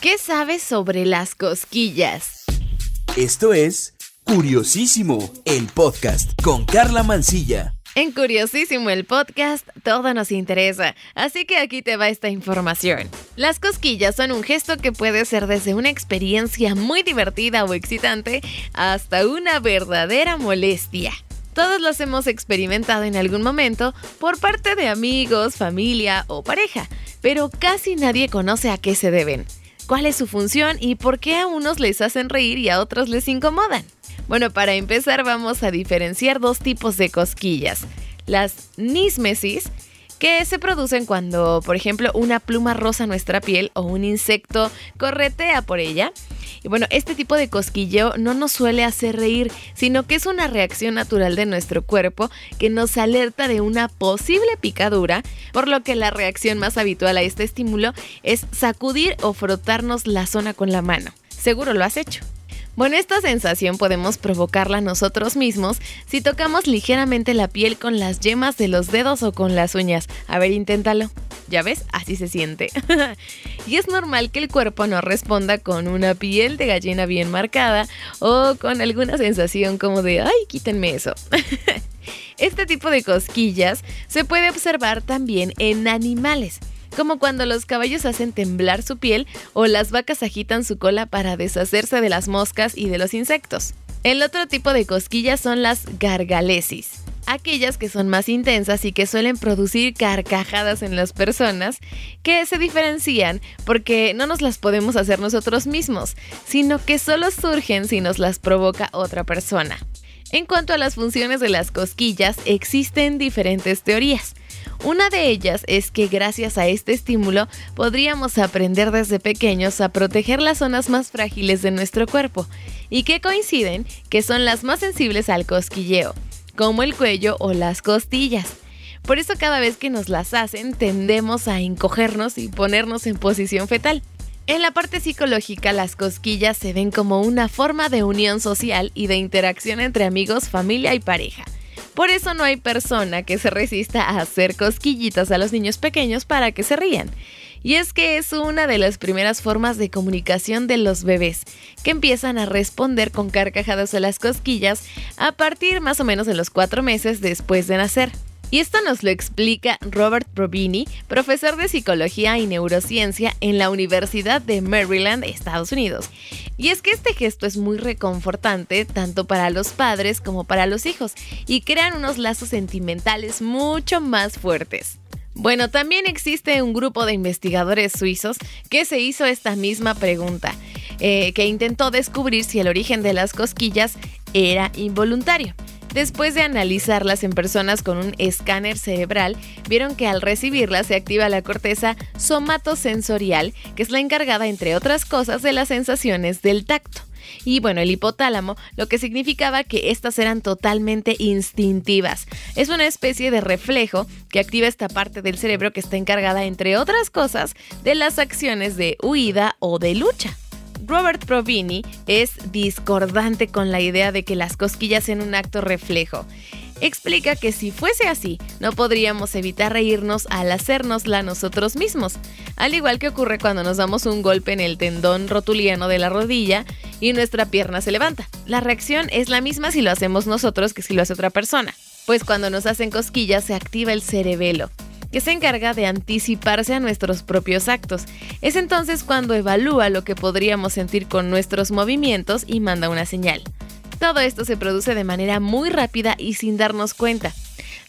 ¿Qué sabes sobre las cosquillas? Esto es Curiosísimo, el podcast con Carla Mancilla. En Curiosísimo el podcast, todo nos interesa, así que aquí te va esta información. Las cosquillas son un gesto que puede ser desde una experiencia muy divertida o excitante hasta una verdadera molestia. Todos los hemos experimentado en algún momento por parte de amigos, familia o pareja, pero casi nadie conoce a qué se deben, cuál es su función y por qué a unos les hacen reír y a otros les incomodan. Bueno, para empezar vamos a diferenciar dos tipos de cosquillas. Las nísmesis, que se producen cuando, por ejemplo, una pluma roza nuestra piel o un insecto corretea por ella. Y bueno, este tipo de cosquilleo no nos suele hacer reír, sino que es una reacción natural de nuestro cuerpo que nos alerta de una posible picadura, por lo que la reacción más habitual a este estímulo es sacudir o frotarnos la zona con la mano. Seguro lo has hecho. Bueno, esta sensación podemos provocarla nosotros mismos si tocamos ligeramente la piel con las yemas de los dedos o con las uñas. A ver, inténtalo. ¿Ya ves? Así se siente. y es normal que el cuerpo no responda con una piel de gallina bien marcada o con alguna sensación como de, ay, quítenme eso. este tipo de cosquillas se puede observar también en animales como cuando los caballos hacen temblar su piel o las vacas agitan su cola para deshacerse de las moscas y de los insectos. El otro tipo de cosquillas son las gargalesis, aquellas que son más intensas y que suelen producir carcajadas en las personas, que se diferencian porque no nos las podemos hacer nosotros mismos, sino que solo surgen si nos las provoca otra persona. En cuanto a las funciones de las cosquillas, existen diferentes teorías. Una de ellas es que gracias a este estímulo podríamos aprender desde pequeños a proteger las zonas más frágiles de nuestro cuerpo y que coinciden que son las más sensibles al cosquilleo, como el cuello o las costillas. Por eso cada vez que nos las hacen tendemos a encogernos y ponernos en posición fetal. En la parte psicológica, las cosquillas se ven como una forma de unión social y de interacción entre amigos, familia y pareja. Por eso no hay persona que se resista a hacer cosquillitas a los niños pequeños para que se rían. Y es que es una de las primeras formas de comunicación de los bebés, que empiezan a responder con carcajadas a las cosquillas a partir más o menos de los cuatro meses después de nacer. Y esto nos lo explica Robert Provini, profesor de psicología y neurociencia en la Universidad de Maryland, Estados Unidos. Y es que este gesto es muy reconfortante tanto para los padres como para los hijos y crean unos lazos sentimentales mucho más fuertes. Bueno, también existe un grupo de investigadores suizos que se hizo esta misma pregunta, eh, que intentó descubrir si el origen de las cosquillas era involuntario. Después de analizarlas en personas con un escáner cerebral, vieron que al recibirlas se activa la corteza somatosensorial, que es la encargada, entre otras cosas, de las sensaciones del tacto. Y bueno, el hipotálamo, lo que significaba que estas eran totalmente instintivas. Es una especie de reflejo que activa esta parte del cerebro que está encargada, entre otras cosas, de las acciones de huida o de lucha. Robert Provini es discordante con la idea de que las cosquillas sean un acto reflejo. Explica que si fuese así, no podríamos evitar reírnos al hacérnosla nosotros mismos, al igual que ocurre cuando nos damos un golpe en el tendón rotuliano de la rodilla y nuestra pierna se levanta. La reacción es la misma si lo hacemos nosotros que si lo hace otra persona, pues cuando nos hacen cosquillas se activa el cerebelo, que se encarga de anticiparse a nuestros propios actos. Es entonces cuando evalúa lo que podríamos sentir con nuestros movimientos y manda una señal. Todo esto se produce de manera muy rápida y sin darnos cuenta,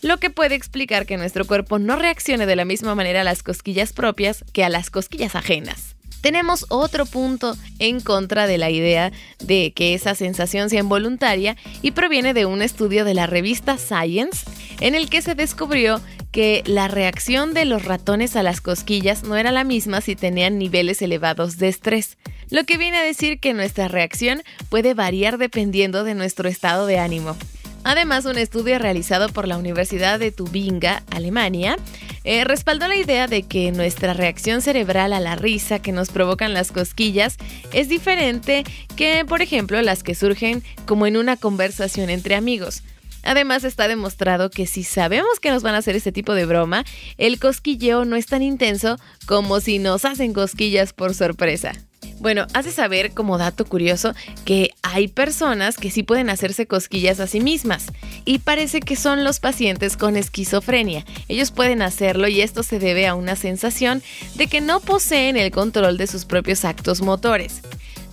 lo que puede explicar que nuestro cuerpo no reaccione de la misma manera a las cosquillas propias que a las cosquillas ajenas. Tenemos otro punto en contra de la idea de que esa sensación sea involuntaria y proviene de un estudio de la revista Science en el que se descubrió que la reacción de los ratones a las cosquillas no era la misma si tenían niveles elevados de estrés, lo que viene a decir que nuestra reacción puede variar dependiendo de nuestro estado de ánimo. Además, un estudio realizado por la Universidad de Tubinga, Alemania, eh, respaldó la idea de que nuestra reacción cerebral a la risa que nos provocan las cosquillas es diferente que, por ejemplo, las que surgen como en una conversación entre amigos. Además está demostrado que si sabemos que nos van a hacer este tipo de broma, el cosquilleo no es tan intenso como si nos hacen cosquillas por sorpresa. Bueno, hace saber como dato curioso que hay personas que sí pueden hacerse cosquillas a sí mismas y parece que son los pacientes con esquizofrenia. Ellos pueden hacerlo y esto se debe a una sensación de que no poseen el control de sus propios actos motores.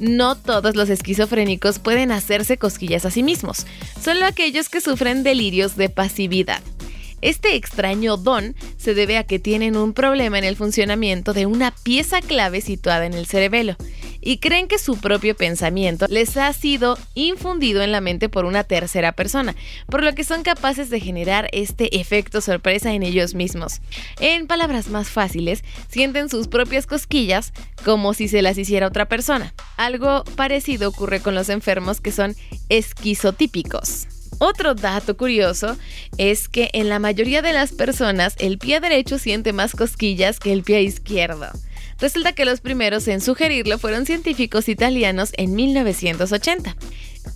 No todos los esquizofrénicos pueden hacerse cosquillas a sí mismos, solo aquellos que sufren delirios de pasividad. Este extraño don se debe a que tienen un problema en el funcionamiento de una pieza clave situada en el cerebelo y creen que su propio pensamiento les ha sido infundido en la mente por una tercera persona, por lo que son capaces de generar este efecto sorpresa en ellos mismos. En palabras más fáciles, sienten sus propias cosquillas como si se las hiciera otra persona. Algo parecido ocurre con los enfermos que son esquizotípicos. Otro dato curioso es que en la mayoría de las personas el pie derecho siente más cosquillas que el pie izquierdo. Resulta que los primeros en sugerirlo fueron científicos italianos en 1980.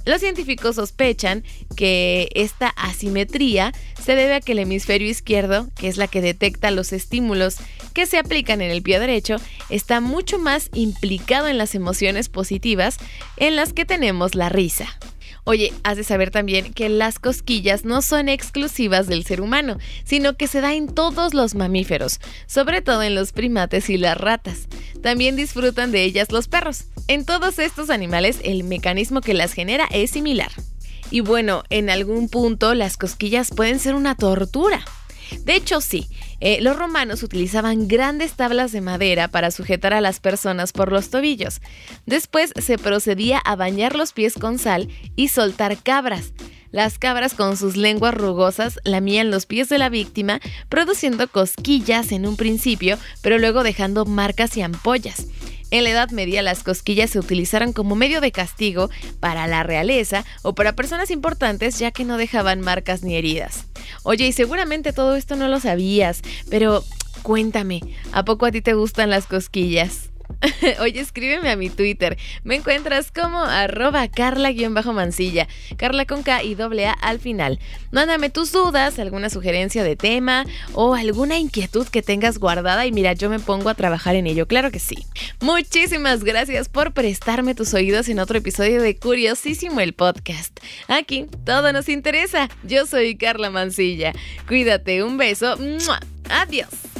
Los científicos sospechan que esta asimetría se debe a que el hemisferio izquierdo, que es la que detecta los estímulos que se aplican en el pie derecho, está mucho más implicado en las emociones positivas en las que tenemos la risa. Oye, has de saber también que las cosquillas no son exclusivas del ser humano, sino que se da en todos los mamíferos, sobre todo en los primates y las ratas. También disfrutan de ellas los perros. En todos estos animales el mecanismo que las genera es similar. Y bueno, en algún punto las cosquillas pueden ser una tortura. De hecho, sí, eh, los romanos utilizaban grandes tablas de madera para sujetar a las personas por los tobillos. Después se procedía a bañar los pies con sal y soltar cabras. Las cabras con sus lenguas rugosas lamían los pies de la víctima, produciendo cosquillas en un principio, pero luego dejando marcas y ampollas. En la Edad Media las cosquillas se utilizaron como medio de castigo para la realeza o para personas importantes ya que no dejaban marcas ni heridas. Oye, y seguramente todo esto no lo sabías, pero cuéntame, ¿a poco a ti te gustan las cosquillas? Oye, escríbeme a mi Twitter. Me encuentras como arroba carla-mancilla. Carla con K y doble A al final. Mándame tus dudas, alguna sugerencia de tema o alguna inquietud que tengas guardada y mira, yo me pongo a trabajar en ello. Claro que sí. Muchísimas gracias por prestarme tus oídos en otro episodio de Curiosísimo el podcast. Aquí todo nos interesa. Yo soy Carla Mancilla. Cuídate, un beso. Adiós.